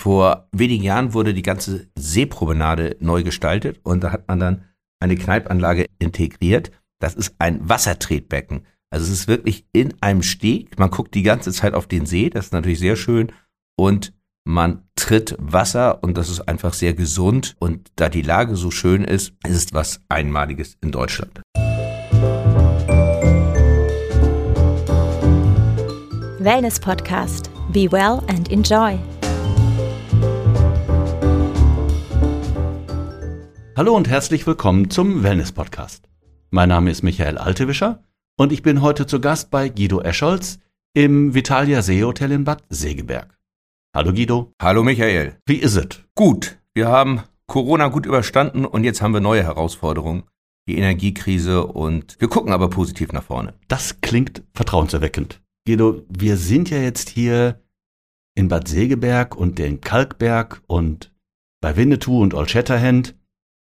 Vor wenigen Jahren wurde die ganze Seepromenade neu gestaltet und da hat man dann eine Kneipanlage integriert. Das ist ein Wassertretbecken. Also es ist wirklich in einem Steg. Man guckt die ganze Zeit auf den See. Das ist natürlich sehr schön. Und man tritt Wasser und das ist einfach sehr gesund. Und da die Lage so schön ist, ist es was Einmaliges in Deutschland. Wellness Podcast. Be well and enjoy. Hallo und herzlich willkommen zum Wellness Podcast. Mein Name ist Michael Altewischer und ich bin heute zu Gast bei Guido Escholz im Vitalia See Hotel in Bad Segeberg. Hallo Guido. Hallo Michael. Wie ist es? Gut. Wir haben Corona gut überstanden und jetzt haben wir neue Herausforderungen. Die Energiekrise und wir gucken aber positiv nach vorne. Das klingt vertrauenserweckend. Guido, wir sind ja jetzt hier in Bad Segeberg und den Kalkberg und bei Winnetou und Old Shatterhand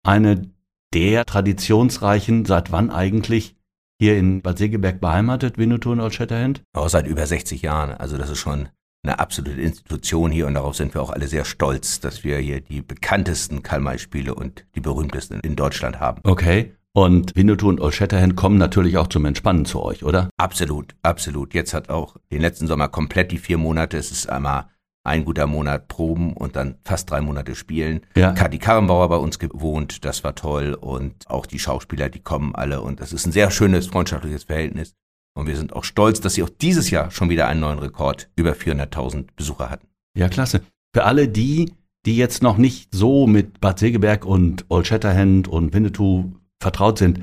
eine der traditionsreichen, seit wann eigentlich hier in Bad Segeberg beheimatet, Winnetou und Old Shatterhand? Oh, seit über 60 Jahren. Also das ist schon eine absolute Institution hier und darauf sind wir auch alle sehr stolz, dass wir hier die bekanntesten Karl-May-Spiele und die berühmtesten in Deutschland haben. Okay. Und Winnetou und Old Shatterhand kommen natürlich auch zum Entspannen zu euch, oder? Absolut, absolut. Jetzt hat auch den letzten Sommer komplett die vier Monate. Es ist einmal ein guter Monat Proben und dann fast drei Monate spielen. Ja. Kati Karrenbauer bei uns gewohnt, das war toll. Und auch die Schauspieler, die kommen alle. Und das ist ein sehr schönes freundschaftliches Verhältnis. Und wir sind auch stolz, dass sie auch dieses Jahr schon wieder einen neuen Rekord über 400.000 Besucher hatten. Ja, klasse. Für alle die, die jetzt noch nicht so mit Bad Segeberg und Old Shatterhand und Winnetou vertraut sind,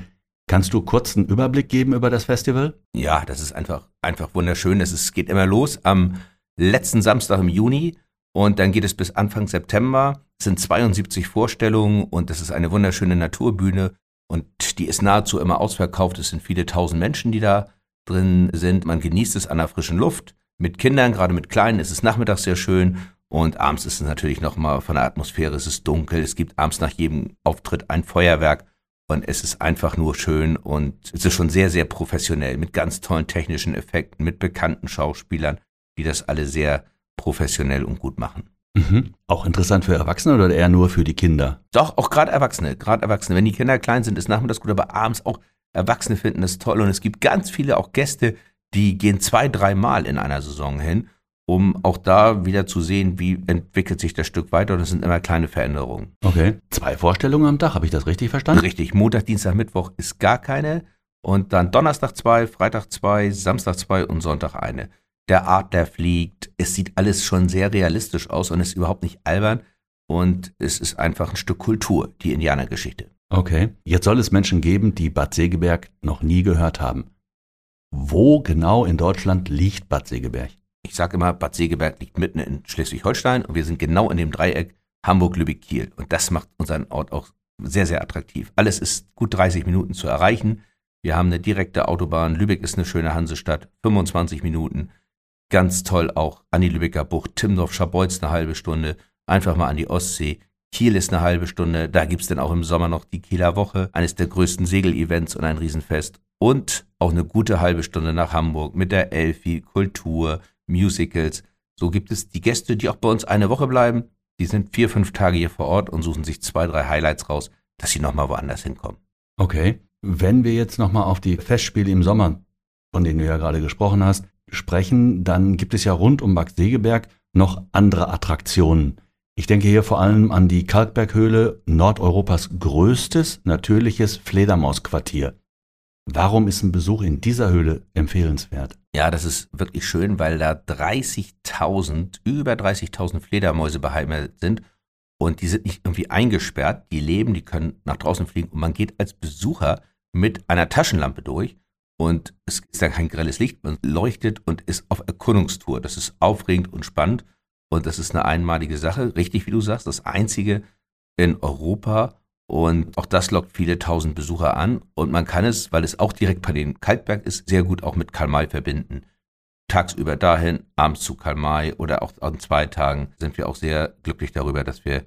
kannst du kurz einen Überblick geben über das Festival? Ja, das ist einfach, einfach wunderschön. Es geht immer los am letzten Samstag im Juni und dann geht es bis Anfang September. Es sind 72 Vorstellungen und es ist eine wunderschöne Naturbühne und die ist nahezu immer ausverkauft. Es sind viele tausend Menschen, die da drin sind. Man genießt es an der frischen Luft. Mit Kindern, gerade mit Kleinen, ist es nachmittags sehr schön und abends ist es natürlich nochmal von der Atmosphäre, es ist dunkel. Es gibt abends nach jedem Auftritt ein Feuerwerk und es ist einfach nur schön und es ist schon sehr, sehr professionell mit ganz tollen technischen Effekten, mit bekannten Schauspielern die das alle sehr professionell und gut machen. Mhm. Auch interessant für Erwachsene oder eher nur für die Kinder? Doch, auch gerade Erwachsene, gerade Erwachsene. Wenn die Kinder klein sind, ist nachmittags gut, aber abends auch Erwachsene finden das toll und es gibt ganz viele auch Gäste, die gehen zwei, dreimal in einer Saison hin, um auch da wieder zu sehen, wie entwickelt sich das Stück weiter und es sind immer kleine Veränderungen. Okay. Zwei Vorstellungen am Tag, habe ich das richtig verstanden? Richtig. Montag, Dienstag, Mittwoch ist gar keine und dann Donnerstag zwei, Freitag zwei, Samstag zwei und Sonntag eine der Adler fliegt. Es sieht alles schon sehr realistisch aus und ist überhaupt nicht albern. Und es ist einfach ein Stück Kultur, die Indianergeschichte. Okay. Jetzt soll es Menschen geben, die Bad Segeberg noch nie gehört haben. Wo genau in Deutschland liegt Bad Segeberg? Ich sage immer, Bad Segeberg liegt mitten in Schleswig-Holstein und wir sind genau in dem Dreieck Hamburg-Lübeck-Kiel. Und das macht unseren Ort auch sehr, sehr attraktiv. Alles ist gut 30 Minuten zu erreichen. Wir haben eine direkte Autobahn. Lübeck ist eine schöne Hansestadt. 25 Minuten. Ganz toll auch an die Lübecker Bucht, Timdorf, Scharbeutz eine halbe Stunde, einfach mal an die Ostsee. Kiel ist eine halbe Stunde, da gibt's dann auch im Sommer noch die Kieler Woche, eines der größten Segelevents und ein Riesenfest. Und auch eine gute halbe Stunde nach Hamburg mit der Elfi, Kultur, Musicals. So gibt es die Gäste, die auch bei uns eine Woche bleiben. Die sind vier, fünf Tage hier vor Ort und suchen sich zwei, drei Highlights raus, dass sie nochmal woanders hinkommen. Okay. Wenn wir jetzt nochmal auf die Festspiele im Sommer, von denen du ja gerade gesprochen hast, sprechen, dann gibt es ja rund um Bad Segeberg noch andere Attraktionen. Ich denke hier vor allem an die Kalkberghöhle, Nordeuropas größtes natürliches Fledermausquartier. Warum ist ein Besuch in dieser Höhle empfehlenswert? Ja, das ist wirklich schön, weil da 30.000, über 30.000 Fledermäuse beheimatet sind und die sind nicht irgendwie eingesperrt, die leben, die können nach draußen fliegen und man geht als Besucher mit einer Taschenlampe durch und es ist dann kein grelles Licht, man leuchtet und ist auf Erkundungstour. Das ist aufregend und spannend und das ist eine einmalige Sache, richtig wie du sagst, das einzige in Europa und auch das lockt viele tausend Besucher an und man kann es, weil es auch direkt bei den Kalkberg ist, sehr gut auch mit Karl May verbinden. Tagsüber dahin, abends zu Karl May oder auch an zwei Tagen sind wir auch sehr glücklich darüber, dass wir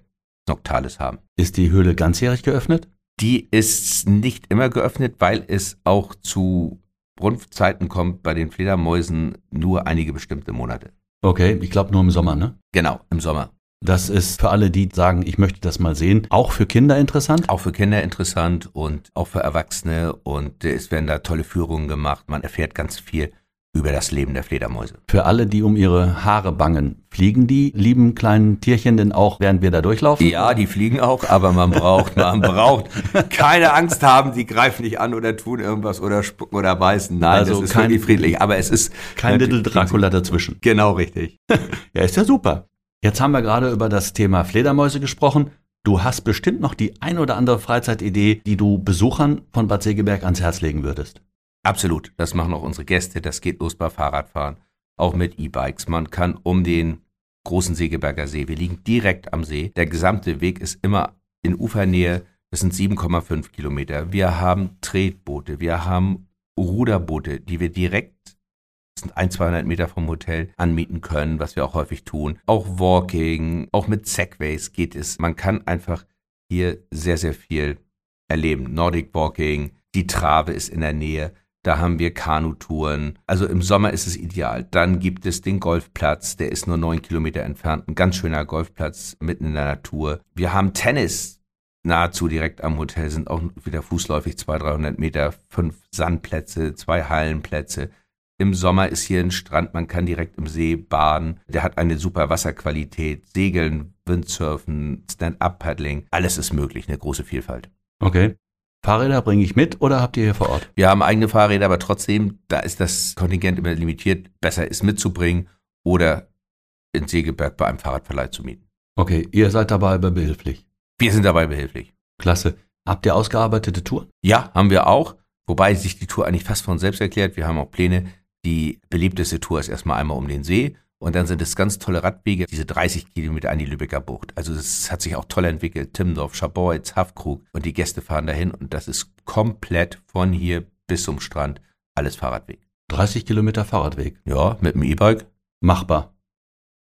Noctalis haben. Ist die Höhle ganzjährig geöffnet? Die ist nicht immer geöffnet, weil es auch zu Brunftzeiten kommt bei den Fledermäusen nur einige bestimmte Monate. Okay, ich glaube nur im Sommer, ne? Genau, im Sommer. Das ist für alle, die sagen, ich möchte das mal sehen, auch für Kinder interessant. Auch für Kinder interessant und auch für Erwachsene und es werden da tolle Führungen gemacht. Man erfährt ganz viel über das Leben der Fledermäuse. Für alle, die um ihre Haare bangen, fliegen die lieben kleinen Tierchen denn auch, während wir da durchlaufen? Ja, die fliegen auch, aber man braucht, man braucht keine Angst haben, die greifen nicht an oder tun irgendwas oder spucken oder beißen. Nein, also das ist kein, wirklich friedlich, aber es ist kein Little Dracula dazwischen. Genau richtig. ja, ist ja super. Jetzt haben wir gerade über das Thema Fledermäuse gesprochen. Du hast bestimmt noch die ein oder andere Freizeitidee, die du Besuchern von Bad Segeberg ans Herz legen würdest. Absolut, das machen auch unsere Gäste. Das geht los bei Fahrradfahren, auch mit E-Bikes. Man kann um den großen Segeberger See, wir liegen direkt am See. Der gesamte Weg ist immer in Ufernähe. Das sind 7,5 Kilometer. Wir haben Tretboote, wir haben Ruderboote, die wir direkt, das sind ein, 200 Meter vom Hotel, anmieten können, was wir auch häufig tun. Auch Walking, auch mit Segways geht es. Man kann einfach hier sehr, sehr viel erleben. Nordic Walking, die Trave ist in der Nähe. Da haben wir Kanutouren. Also im Sommer ist es ideal. Dann gibt es den Golfplatz, der ist nur neun Kilometer entfernt. Ein ganz schöner Golfplatz mitten in der Natur. Wir haben Tennis nahezu direkt am Hotel, sind auch wieder fußläufig 200, 300 Meter. Fünf Sandplätze, zwei Hallenplätze. Im Sommer ist hier ein Strand, man kann direkt im See baden. Der hat eine super Wasserqualität. Segeln, Windsurfen, Stand-up-Paddling. Alles ist möglich, eine große Vielfalt. Okay. Fahrräder bringe ich mit oder habt ihr hier vor Ort? Wir haben eigene Fahrräder, aber trotzdem, da ist das Kontingent immer limitiert. Besser ist mitzubringen oder in Segeberg bei einem Fahrradverleih zu mieten. Okay, ihr seid dabei behilflich. Wir sind dabei behilflich. Klasse. Habt ihr ausgearbeitete Touren? Ja, haben wir auch. Wobei sich die Tour eigentlich fast von selbst erklärt. Wir haben auch Pläne. Die beliebteste Tour ist erstmal einmal um den See und dann sind es ganz tolle Radwege, diese 30 Kilometer an die Lübecker Bucht. Also es hat sich auch toll entwickelt. Timmendorf, Scharbeutz, Haffkrug und die Gäste fahren dahin und das ist komplett von hier bis zum Strand alles Fahrradweg. 30 Kilometer Fahrradweg. Ja, mit dem E-Bike. Machbar.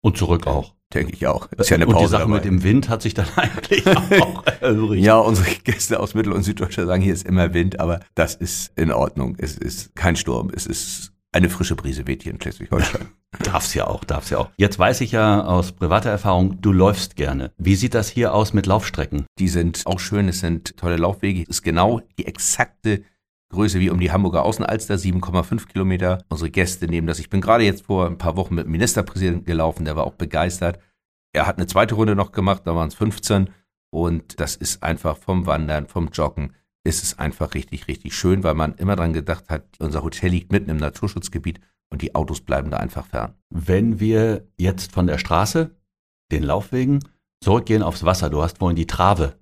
Und zurück auch. Denke ich auch. Ist ja eine Pause und die Sache dabei. mit dem Wind hat sich dann eigentlich auch erübrigt. Ja, unsere Gäste aus Mittel- und Süddeutschland sagen, hier ist immer Wind, aber das ist in Ordnung. Es ist kein Sturm. Es ist eine frische Brise weht hier in Schleswig-Holstein. Darf's ja auch, darf's ja auch. Jetzt weiß ich ja aus privater Erfahrung, du läufst gerne. Wie sieht das hier aus mit Laufstrecken? Die sind auch schön, es sind tolle Laufwege. Es ist genau die exakte Größe wie um die Hamburger Außenalster, 7,5 Kilometer. Unsere Gäste nehmen das. Ich bin gerade jetzt vor ein paar Wochen mit dem Ministerpräsidenten gelaufen, der war auch begeistert. Er hat eine zweite Runde noch gemacht, da waren es 15. Und das ist einfach vom Wandern, vom Joggen ist es einfach richtig, richtig schön, weil man immer dran gedacht hat, unser Hotel liegt mitten im Naturschutzgebiet und die Autos bleiben da einfach fern. Wenn wir jetzt von der Straße, den Laufwegen, zurückgehen aufs Wasser, du hast vorhin die Trave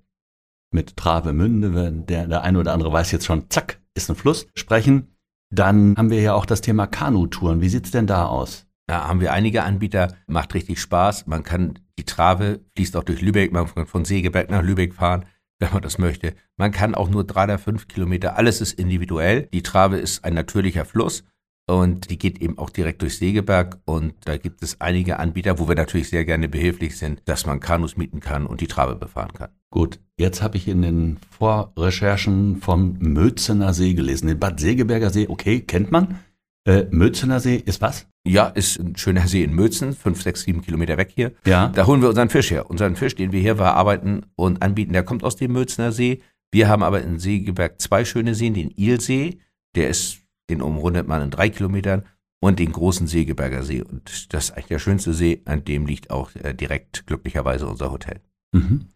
mit Travemünde, der, der eine oder andere weiß jetzt schon, zack, ist ein Fluss, sprechen, dann haben wir ja auch das Thema Kanutouren. Wie sieht's denn da aus? Da haben wir einige Anbieter, macht richtig Spaß. Man kann, die Trave fließt auch durch Lübeck, man kann von Segeberg nach Lübeck fahren wenn man das möchte. Man kann auch nur drei oder fünf Kilometer, alles ist individuell. Die Trave ist ein natürlicher Fluss und die geht eben auch direkt durch Segeberg und da gibt es einige Anbieter, wo wir natürlich sehr gerne behilflich sind, dass man Kanus mieten kann und die Trave befahren kann. Gut, jetzt habe ich in den Vorrecherchen vom Mözener See gelesen. Den Bad Segeberger See, okay, kennt man. Äh, Mözener See ist was? Ja, ist ein schöner See in Mötzen, fünf, sechs, sieben Kilometer weg hier. Ja. Da holen wir unseren Fisch her. Unseren Fisch, den wir hier verarbeiten und anbieten, der kommt aus dem Mözener See. Wir haben aber in Segeberg zwei schöne Seen, den Ilsee, der ist, den umrundet man in drei Kilometern und den großen Segeberger See. Und das ist eigentlich der schönste See, an dem liegt auch äh, direkt glücklicherweise unser Hotel. Mhm.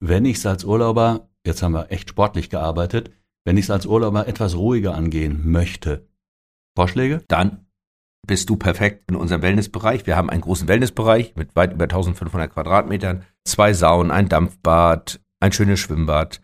Wenn ich es als Urlauber, jetzt haben wir echt sportlich gearbeitet, wenn ich es als Urlauber etwas ruhiger angehen möchte, Vorschläge? Dann bist du perfekt in unserem Wellnessbereich. Wir haben einen großen Wellnessbereich mit weit über 1500 Quadratmetern, zwei Saunen, ein Dampfbad, ein schönes Schwimmbad,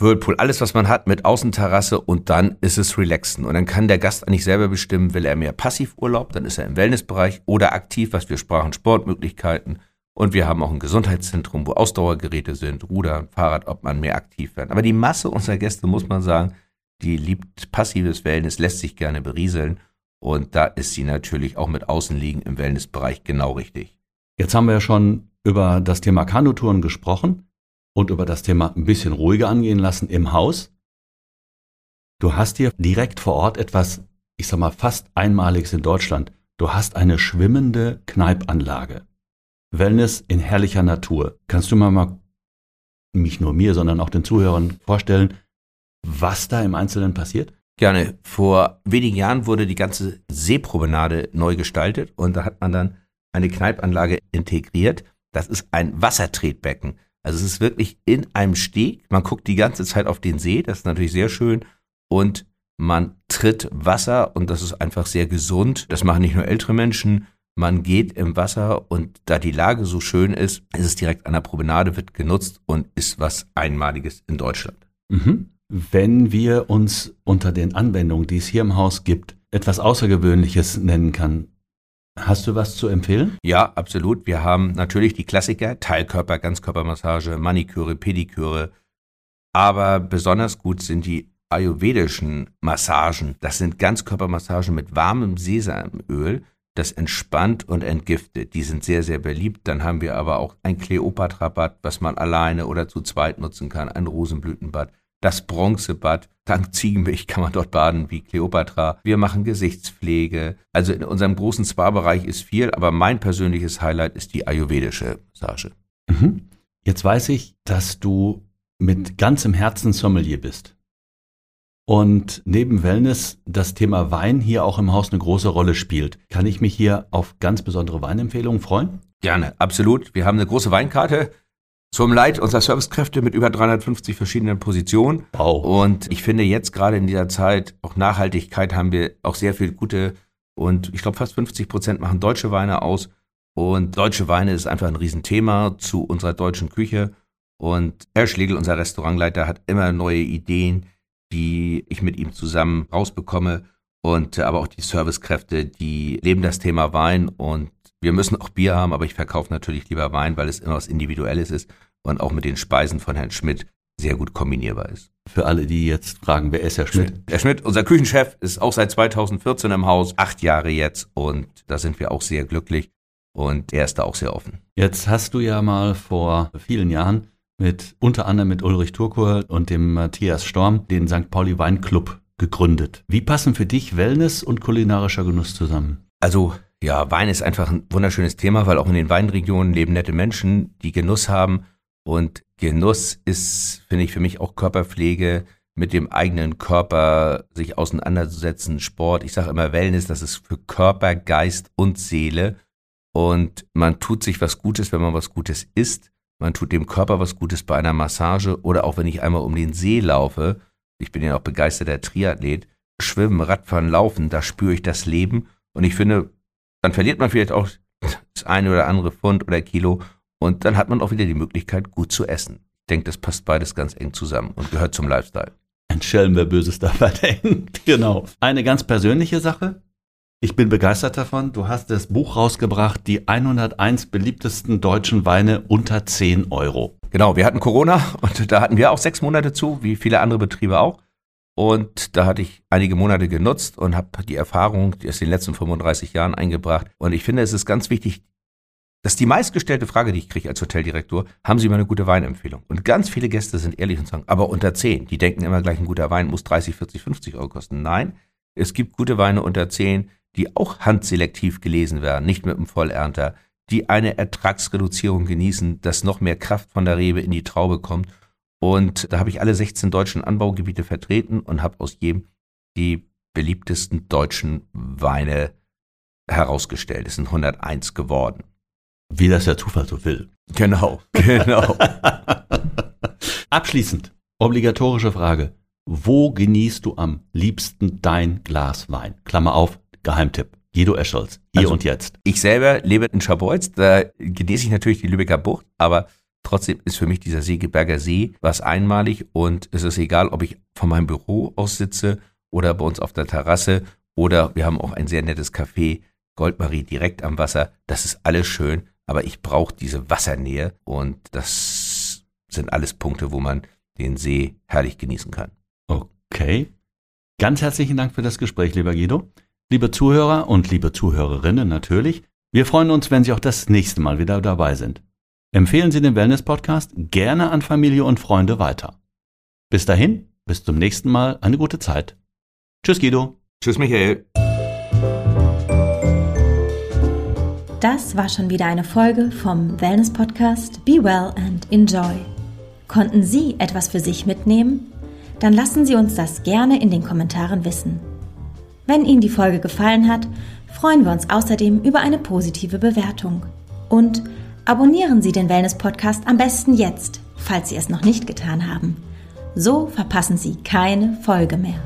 Whirlpool, alles was man hat mit Außenterrasse und dann ist es relaxen. Und dann kann der Gast eigentlich selber bestimmen, will er mehr Passivurlaub, dann ist er im Wellnessbereich oder aktiv, was wir sprachen, Sportmöglichkeiten. Und wir haben auch ein Gesundheitszentrum, wo Ausdauergeräte sind, Ruder, Fahrrad, ob man mehr aktiv wird. Aber die Masse unserer Gäste, muss man sagen, die liebt passives Wellness, lässt sich gerne berieseln. Und da ist sie natürlich auch mit Außenliegen im Wellnessbereich genau richtig. Jetzt haben wir ja schon über das Thema Kanutouren gesprochen und über das Thema ein bisschen ruhiger angehen lassen im Haus. Du hast hier direkt vor Ort etwas, ich sag mal, fast einmaliges in Deutschland. Du hast eine schwimmende Kneipanlage. Wellness in herrlicher Natur. Kannst du mal, mal nicht nur mir, sondern auch den Zuhörern vorstellen, was da im Einzelnen passiert? Gerne. Vor wenigen Jahren wurde die ganze Seepromenade neu gestaltet und da hat man dann eine Kneipanlage integriert. Das ist ein Wassertretbecken. Also es ist wirklich in einem Steg. Man guckt die ganze Zeit auf den See. Das ist natürlich sehr schön. Und man tritt Wasser und das ist einfach sehr gesund. Das machen nicht nur ältere Menschen. Man geht im Wasser und da die Lage so schön ist, ist es direkt an der Promenade, wird genutzt und ist was Einmaliges in Deutschland. Mhm. Wenn wir uns unter den Anwendungen, die es hier im Haus gibt, etwas Außergewöhnliches nennen kann, Hast du was zu empfehlen? Ja, absolut. Wir haben natürlich die Klassiker, Teilkörper, Ganzkörpermassage, Maniküre, Pediküre. Aber besonders gut sind die ayurvedischen Massagen. Das sind Ganzkörpermassagen mit warmem Sesamöl. Das entspannt und entgiftet. Die sind sehr, sehr beliebt. Dann haben wir aber auch ein Kleopatra-Bad, was man alleine oder zu zweit nutzen kann. Ein Rosenblütenbad das Bronzebad. Dank Ziegenmilch kann man dort baden wie Kleopatra. Wir machen Gesichtspflege. Also in unserem großen Spa-Bereich ist viel, aber mein persönliches Highlight ist die ayurvedische Massage. Mhm. Jetzt weiß ich, dass du mit ganzem Herzen Sommelier bist. Und neben Wellness das Thema Wein hier auch im Haus eine große Rolle spielt. Kann ich mich hier auf ganz besondere Weinempfehlungen freuen? Gerne, absolut. Wir haben eine große Weinkarte zum Leid unserer Servicekräfte mit über 350 verschiedenen Positionen. Wow. Und ich finde jetzt gerade in dieser Zeit, auch Nachhaltigkeit, haben wir auch sehr viel gute und ich glaube fast 50 Prozent machen deutsche Weine aus. Und deutsche Weine ist einfach ein Riesenthema zu unserer deutschen Küche. Und Herr Schlegel, unser Restaurantleiter, hat immer neue Ideen, die ich mit ihm zusammen rausbekomme. Und aber auch die Servicekräfte, die leben das Thema Wein und wir müssen auch Bier haben, aber ich verkaufe natürlich lieber Wein, weil es immer was Individuelles ist und auch mit den Speisen von Herrn Schmidt sehr gut kombinierbar ist. Für alle, die jetzt fragen, wer ist Herr Schmidt? Herr Schmidt, unser Küchenchef, ist auch seit 2014 im Haus, acht Jahre jetzt und da sind wir auch sehr glücklich und er ist da auch sehr offen. Jetzt hast du ja mal vor vielen Jahren mit unter anderem mit Ulrich Turkur und dem Matthias Storm den St. Pauli Weinclub gegründet. Wie passen für dich Wellness und kulinarischer Genuss zusammen? Also ja, Wein ist einfach ein wunderschönes Thema, weil auch in den Weinregionen leben nette Menschen, die Genuss haben. Und Genuss ist, finde ich, für mich auch Körperpflege, mit dem eigenen Körper sich auseinanderzusetzen, Sport. Ich sage immer Wellness, das ist für Körper, Geist und Seele. Und man tut sich was Gutes, wenn man was Gutes isst. Man tut dem Körper was Gutes bei einer Massage oder auch wenn ich einmal um den See laufe. Ich bin ja auch begeisterter Triathlet. Schwimmen, Radfahren, Laufen, da spüre ich das Leben. Und ich finde, dann verliert man vielleicht auch das eine oder andere Pfund oder Kilo und dann hat man auch wieder die Möglichkeit, gut zu essen. Ich denke, das passt beides ganz eng zusammen und gehört zum Lifestyle. Ein Schelm, wer Böses dabei denkt. Genau. Eine ganz persönliche Sache. Ich bin begeistert davon. Du hast das Buch rausgebracht, die 101 beliebtesten deutschen Weine unter 10 Euro. Genau, wir hatten Corona und da hatten wir auch sechs Monate zu, wie viele andere Betriebe auch. Und da hatte ich einige Monate genutzt und habe die Erfahrung aus den letzten 35 Jahren eingebracht. Und ich finde, es ist ganz wichtig, dass die meistgestellte Frage, die ich kriege als Hoteldirektor, haben Sie mal eine gute Weinempfehlung? Und ganz viele Gäste sind ehrlich und sagen, aber unter 10. Die denken immer gleich, ein guter Wein muss 30, 40, 50 Euro kosten. Nein, es gibt gute Weine unter 10, die auch handselektiv gelesen werden, nicht mit einem Vollernter, die eine Ertragsreduzierung genießen, dass noch mehr Kraft von der Rebe in die Traube kommt und da habe ich alle 16 deutschen Anbaugebiete vertreten und habe aus jedem die beliebtesten deutschen Weine herausgestellt. Es sind 101 geworden. Wie das der Zufall so will. Genau, genau. Abschließend, obligatorische Frage. Wo genießt du am liebsten dein Glas Wein? Klammer auf, Geheimtipp. Guido Escholz, hier also, und jetzt. Ich selber lebe in Scharbeutz, da genieße ich natürlich die Lübecker Bucht, aber Trotzdem ist für mich dieser Segeberger See was einmalig und es ist egal, ob ich von meinem Büro aus sitze oder bei uns auf der Terrasse oder wir haben auch ein sehr nettes Café, Goldmarie direkt am Wasser. Das ist alles schön, aber ich brauche diese Wassernähe und das sind alles Punkte, wo man den See herrlich genießen kann. Okay. Ganz herzlichen Dank für das Gespräch, lieber Guido. Liebe Zuhörer und liebe Zuhörerinnen natürlich, wir freuen uns, wenn Sie auch das nächste Mal wieder dabei sind. Empfehlen Sie den Wellness-Podcast gerne an Familie und Freunde weiter. Bis dahin, bis zum nächsten Mal, eine gute Zeit. Tschüss, Guido. Tschüss, Michael. Das war schon wieder eine Folge vom Wellness Podcast Be Well and Enjoy. Konnten Sie etwas für sich mitnehmen? Dann lassen Sie uns das gerne in den Kommentaren wissen. Wenn Ihnen die Folge gefallen hat, freuen wir uns außerdem über eine positive Bewertung. Und abonnieren Sie den Wellness Podcast am besten jetzt, falls Sie es noch nicht getan haben. So verpassen Sie keine Folge mehr.